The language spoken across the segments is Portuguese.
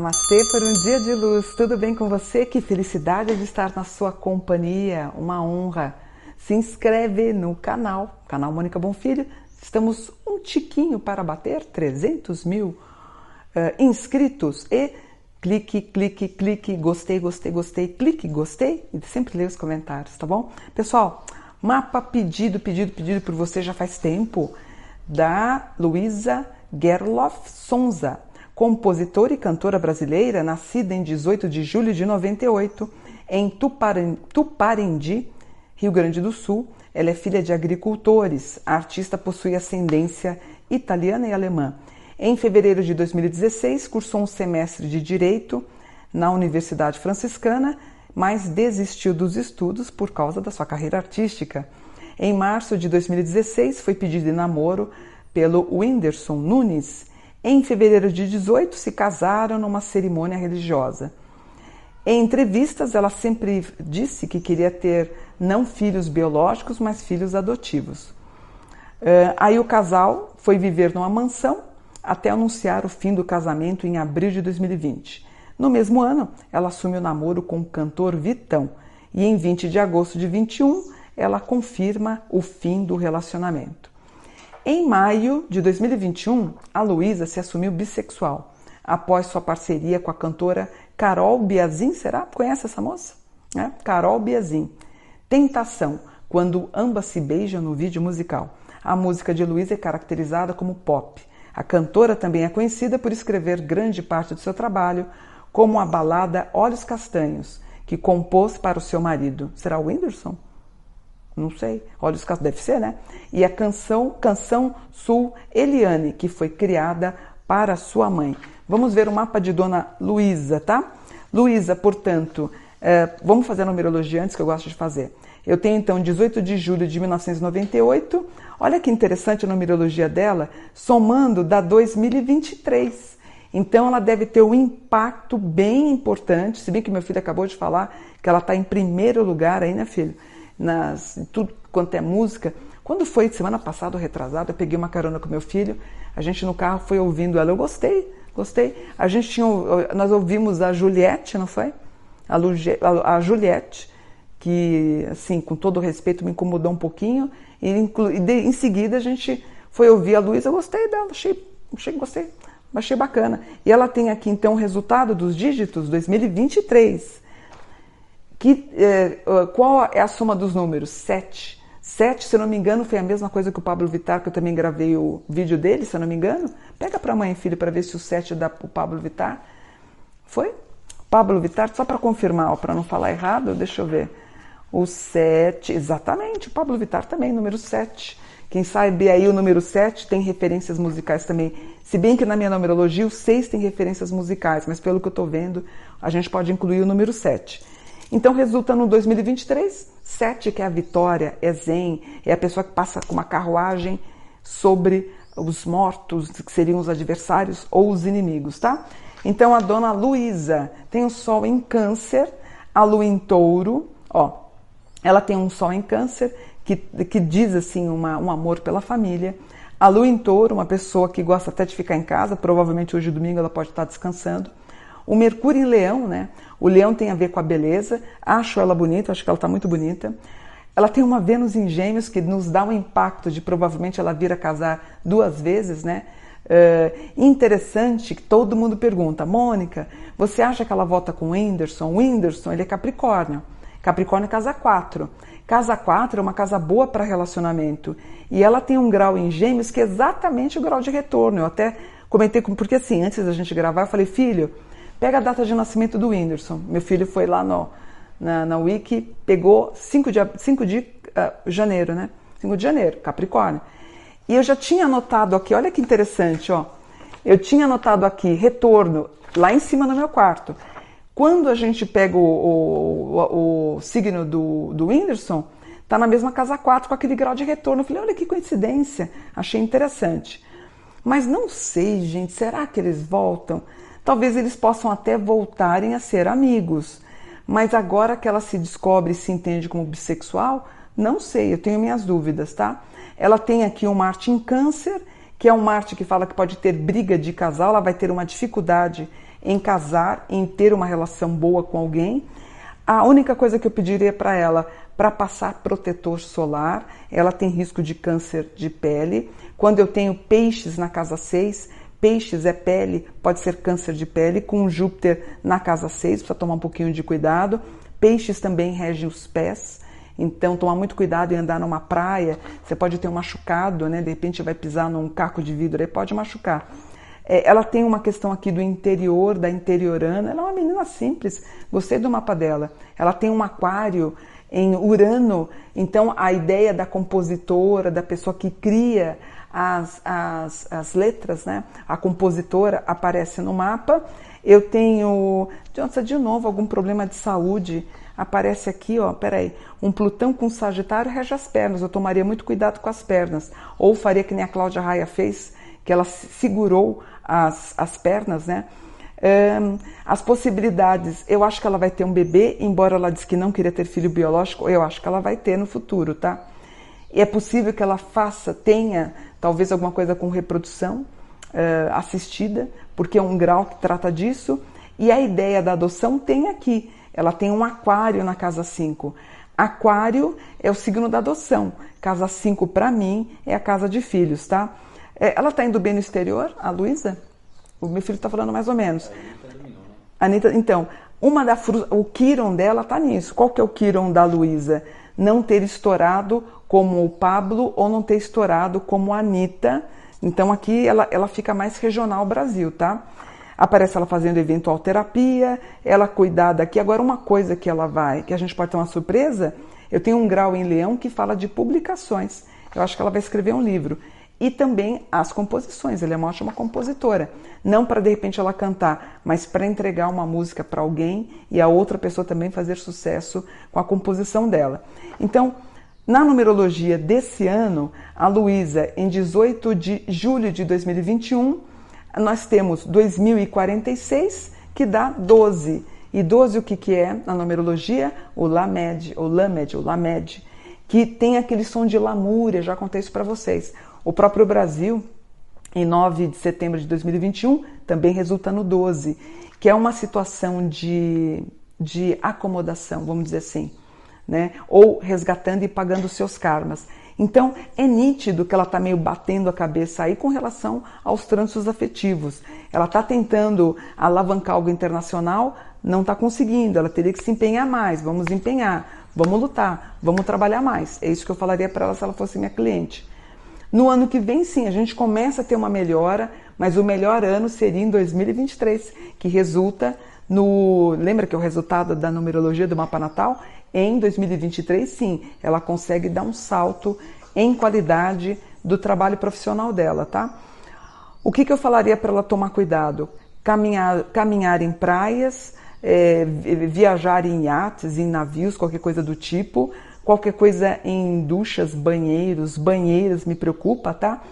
Namastê por um dia de luz. Tudo bem com você? Que felicidade de estar na sua companhia. Uma honra. Se inscreve no canal, canal Mônica Bonfilho. Estamos um tiquinho para bater 300 mil uh, inscritos e clique, clique, clique, gostei, gostei, gostei, clique, gostei e sempre leia os comentários, tá bom? Pessoal, mapa pedido, pedido, pedido por você já faz tempo da Luísa Gerloff Sonza compositora e cantora brasileira, nascida em 18 de julho de 98 em Tuparendi, Rio Grande do Sul. Ela é filha de agricultores. A artista possui ascendência italiana e alemã. Em fevereiro de 2016, cursou um semestre de Direito na Universidade Franciscana, mas desistiu dos estudos por causa da sua carreira artística. Em março de 2016, foi pedido em namoro pelo Whindersson Nunes, em fevereiro de 18, se casaram numa cerimônia religiosa. Em entrevistas, ela sempre disse que queria ter não filhos biológicos, mas filhos adotivos. Uh, aí o casal foi viver numa mansão até anunciar o fim do casamento em abril de 2020. No mesmo ano, ela assume o namoro com o cantor Vitão e em 20 de agosto de 21 ela confirma o fim do relacionamento. Em maio de 2021, a Luísa se assumiu bissexual após sua parceria com a cantora Carol Biazin. Será? Conhece essa moça? É? Carol Biazin. Tentação, quando ambas se beijam no vídeo musical. A música de Luísa é caracterizada como pop. A cantora também é conhecida por escrever grande parte do seu trabalho como a balada Olhos Castanhos, que compôs para o seu marido. Será o Whindersson? Não sei. Olha os casos, deve ser, né? E a canção Canção Sul Eliane, que foi criada para sua mãe. Vamos ver o mapa de Dona Luísa, tá? Luísa, portanto, é, vamos fazer a numerologia antes que eu gosto de fazer. Eu tenho então 18 de julho de 1998. Olha que interessante a numerologia dela, somando da 2023. Então ela deve ter um impacto bem importante, se bem que meu filho acabou de falar que ela está em primeiro lugar aí, né, filho? Nas tudo quanto é música. Quando foi semana passada, retrasada, eu peguei uma carona com meu filho, a gente no carro foi ouvindo ela, eu gostei, gostei. A gente tinha, nós ouvimos a Juliette, não foi? A, Luge, a Juliette, que assim, com todo respeito, me incomodou um pouquinho, e, e de, em seguida a gente foi ouvir a Luísa, gostei dela, achei, achei gostei, achei bacana. E ela tem aqui então o resultado dos dígitos 2023. Que, é, qual é a soma dos números? Sete. Sete, se não me engano, foi a mesma coisa que o Pablo Vittar, que eu também gravei o vídeo dele, se não me engano. Pega para mãe e filho para ver se o sete dá o Pablo Vittar. Foi? Pablo Vittar, só para confirmar, para não falar errado, deixa eu ver. O sete, exatamente, o Pablo Vittar também, número sete. Quem sabe aí o número 7 tem referências musicais também. Se bem que na minha numerologia o 6 tem referências musicais, mas pelo que eu estou vendo, a gente pode incluir o número 7. Então resulta no 2023, sete que é a vitória, é zen, é a pessoa que passa com uma carruagem sobre os mortos, que seriam os adversários ou os inimigos, tá? Então a dona Luísa tem o sol em câncer, a lua em touro, ó, ela tem um sol em câncer que, que diz assim uma, um amor pela família. A lua em touro, uma pessoa que gosta até de ficar em casa, provavelmente hoje domingo ela pode estar descansando. O Mercúrio em Leão, né? O Leão tem a ver com a beleza. Acho ela bonita, acho que ela está muito bonita. Ela tem uma Vênus em Gêmeos que nos dá um impacto de provavelmente ela vir a casar duas vezes, né? Uh, interessante que todo mundo pergunta, Mônica, você acha que ela vota com o Whindersson? O Whindersson, ele é Capricórnio. Capricórnio é casa 4. Casa 4 é uma casa boa para relacionamento. E ela tem um grau em Gêmeos que é exatamente o grau de retorno. Eu até comentei, porque assim, antes da gente gravar, eu falei, filho, Pega a data de nascimento do Whindersson. Meu filho foi lá no, na, na Wiki, pegou 5 de, 5 de uh, janeiro, né? 5 de janeiro, Capricórnio. E eu já tinha anotado aqui, olha que interessante, ó. Eu tinha anotado aqui, retorno, lá em cima no meu quarto. Quando a gente pega o, o, o, o signo do, do Whindersson, tá na mesma casa 4 com aquele grau de retorno. Eu falei, olha que coincidência, achei interessante. Mas não sei, gente, será que eles voltam? Talvez eles possam até voltarem a ser amigos, mas agora que ela se descobre e se entende como bissexual, não sei, eu tenho minhas dúvidas, tá? Ela tem aqui um Marte em Câncer, que é um Marte que fala que pode ter briga de casal, ela vai ter uma dificuldade em casar, em ter uma relação boa com alguém. A única coisa que eu pediria para ela, para passar protetor solar, ela tem risco de câncer de pele. Quando eu tenho peixes na casa 6, peixes é pele, pode ser câncer de pele, com Júpiter na casa 6, precisa tomar um pouquinho de cuidado. Peixes também regem os pés, então tomar muito cuidado em andar numa praia, você pode ter um machucado, né? De repente vai pisar num caco de vidro, aí pode machucar. É, ela tem uma questão aqui do interior, da interiorana. Ela é uma menina simples, gostei do mapa dela. Ela tem um aquário em Urano, então a ideia da compositora, da pessoa que cria as, as, as letras, né? A compositora aparece no mapa. Eu tenho, Johnson, de novo, algum problema de saúde. Aparece aqui, ó, peraí, um Plutão com Sagitário rege as pernas. Eu tomaria muito cuidado com as pernas. Ou faria que nem a Cláudia Raia fez, que ela segurou as, as pernas, né? Um, as possibilidades, eu acho que ela vai ter um bebê, embora ela disse que não queria ter filho biológico, eu acho que ela vai ter no futuro, tá? É possível que ela faça, tenha talvez alguma coisa com reprodução uh, assistida, porque é um grau que trata disso. E a ideia da adoção tem aqui, ela tem um aquário na casa 5. Aquário é o signo da adoção. Casa 5 para mim é a casa de filhos, tá? É, ela está indo bem no exterior, a Luísa? O meu filho está falando mais ou menos. A Anitta, então, uma da o Kiron dela tá nisso. Qual que é o Kiron da Luísa? Não ter estourado como o Pablo ou não ter estourado como a Anitta. Então aqui ela, ela fica mais regional Brasil, tá? Aparece ela fazendo eventual terapia, ela cuidada aqui. Agora uma coisa que ela vai, que a gente pode ter uma surpresa, eu tenho um grau em leão que fala de publicações. Eu acho que ela vai escrever um livro e também as composições. Ela é uma ótima compositora. Não para de repente ela cantar, mas para entregar uma música para alguém e a outra pessoa também fazer sucesso com a composição dela. Então, na numerologia desse ano, a Luísa, em 18 de julho de 2021, nós temos 2046, que dá 12. E 12 o que, que é na numerologia? O Lamed, o Lamed, o Lamed, que tem aquele som de lamúria, já contei isso para vocês. O próprio Brasil, em 9 de setembro de 2021, também resulta no 12, que é uma situação de, de acomodação, vamos dizer assim, né? ou resgatando e pagando seus karmas. Então é nítido que ela está meio batendo a cabeça aí com relação aos trânsitos afetivos. Ela está tentando alavancar algo internacional, não está conseguindo, ela teria que se empenhar mais, vamos empenhar, vamos lutar, vamos trabalhar mais. É isso que eu falaria para ela se ela fosse minha cliente. No ano que vem, sim, a gente começa a ter uma melhora, mas o melhor ano seria em 2023, que resulta no. Lembra que é o resultado da numerologia do mapa natal? Em 2023, sim, ela consegue dar um salto em qualidade do trabalho profissional dela, tá? O que, que eu falaria para ela tomar cuidado? Caminhar, caminhar em praias, é, viajar em iates, em navios, qualquer coisa do tipo qualquer coisa em duchas, banheiros, banheiras me preocupa, tá?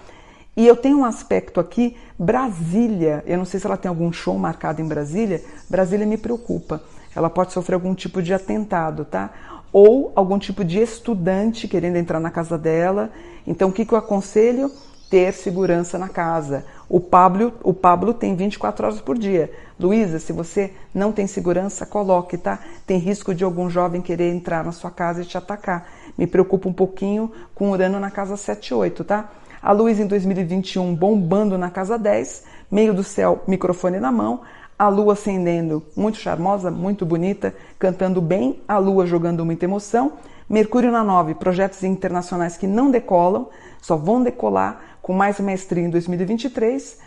E eu tenho um aspecto aqui, Brasília, eu não sei se ela tem algum show marcado em Brasília, Brasília me preocupa. Ela pode sofrer algum tipo de atentado, tá? Ou algum tipo de estudante querendo entrar na casa dela. Então, o que, que eu aconselho? Ter segurança na casa. O Pablo, o Pablo tem 24 horas por dia. Luísa, se você não tem segurança, coloque, tá? Tem risco de algum jovem querer entrar na sua casa e te atacar. Me preocupa um pouquinho com Urano na casa 7 e 8, tá? A Luísa em 2021 bombando na casa 10, meio do céu, microfone na mão, a lua acendendo, muito charmosa, muito bonita, cantando bem, a lua jogando muita emoção. Mercúrio na 9, projetos internacionais que não decolam, só vão decolar com mais maestria em 2023.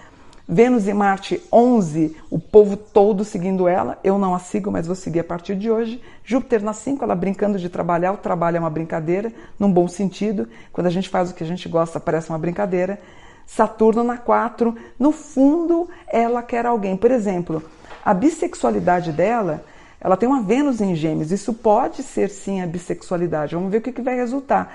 Vênus e Marte 11, o povo todo seguindo ela. Eu não a sigo, mas vou seguir a partir de hoje. Júpiter na 5, ela brincando de trabalhar. O trabalho é uma brincadeira, num bom sentido. Quando a gente faz o que a gente gosta, parece uma brincadeira. Saturno na 4, no fundo, ela quer alguém. Por exemplo, a bissexualidade dela, ela tem uma Vênus em Gêmeos. Isso pode ser sim a bissexualidade. Vamos ver o que, que vai resultar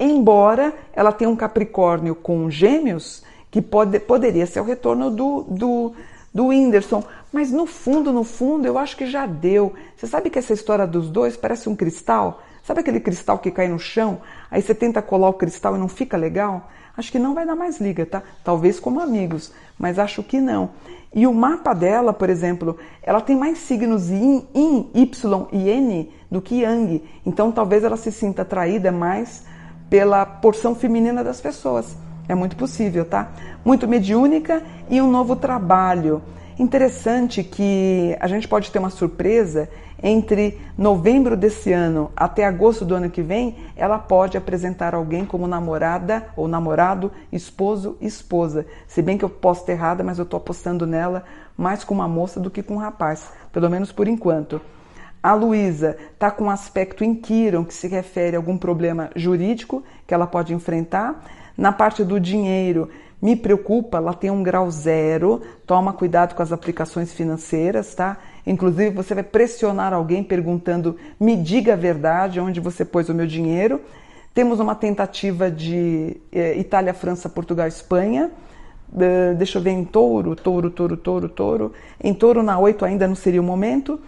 embora ela tenha um Capricórnio com Gêmeos, que pode, poderia ser o retorno do, do, do Whindersson. Mas no fundo, no fundo, eu acho que já deu. Você sabe que essa história dos dois parece um cristal? Sabe aquele cristal que cai no chão? Aí você tenta colar o cristal e não fica legal? Acho que não vai dar mais liga, tá? Talvez como amigos, mas acho que não. E o mapa dela, por exemplo, ela tem mais signos yin, Y e N do que Yang. Então talvez ela se sinta atraída mais pela porção feminina das pessoas. É muito possível, tá? Muito mediúnica e um novo trabalho. Interessante que a gente pode ter uma surpresa entre novembro desse ano até agosto do ano que vem, ela pode apresentar alguém como namorada ou namorado, esposo, esposa. Se bem que eu posso errada, mas eu estou apostando nela mais com uma moça do que com um rapaz, pelo menos por enquanto. A Luísa está com um aspecto em Quiron, que se refere a algum problema jurídico que ela pode enfrentar. Na parte do dinheiro, me preocupa, ela tem um grau zero, toma cuidado com as aplicações financeiras, tá? Inclusive, você vai pressionar alguém perguntando: me diga a verdade, onde você pôs o meu dinheiro. Temos uma tentativa de eh, Itália, França, Portugal, Espanha. Uh, deixa eu ver em touro, touro, touro, touro, touro. Em touro, na 8 ainda não seria o momento.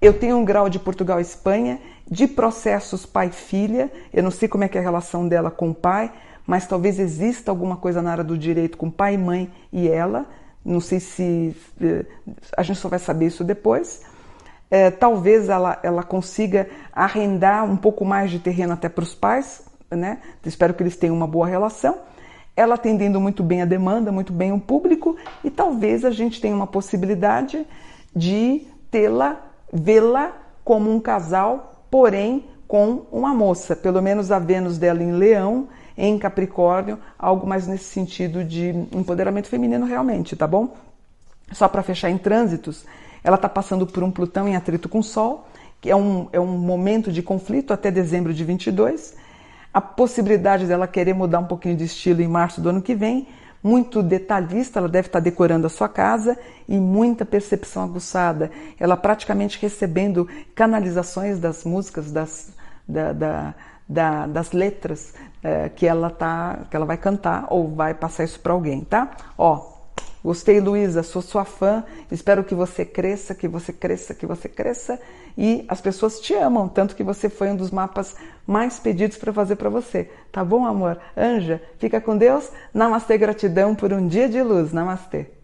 Eu tenho um grau de Portugal, Espanha, de processos pai-filha. Eu não sei como é que é a relação dela com o pai, mas talvez exista alguma coisa na área do direito com pai, mãe e ela. Não sei se eh, a gente só vai saber isso depois. É, talvez ela, ela consiga arrendar um pouco mais de terreno até para os pais, né? Espero que eles tenham uma boa relação. Ela atendendo muito bem a demanda, muito bem o público, e talvez a gente tenha uma possibilidade de tê-la, vê-la como um casal, porém com uma moça. Pelo menos a Vênus dela em Leão em Capricórnio, algo mais nesse sentido de empoderamento feminino realmente, tá bom? Só para fechar em trânsitos, ela está passando por um Plutão em atrito com Sol, que é um, é um momento de conflito até dezembro de 22. A possibilidade dela querer mudar um pouquinho de estilo em março do ano que vem, muito detalhista, ela deve estar decorando a sua casa e muita percepção aguçada. Ela praticamente recebendo canalizações das músicas, das, da, da, da, das letras é, que ela tá, que ela vai cantar ou vai passar isso para alguém, tá? Ó, gostei, Luísa, sou sua fã. Espero que você cresça, que você cresça, que você cresça e as pessoas te amam, tanto que você foi um dos mapas mais pedidos para fazer para você. Tá bom, amor? Anja, fica com Deus. Namastê, gratidão por um dia de luz. Namastê.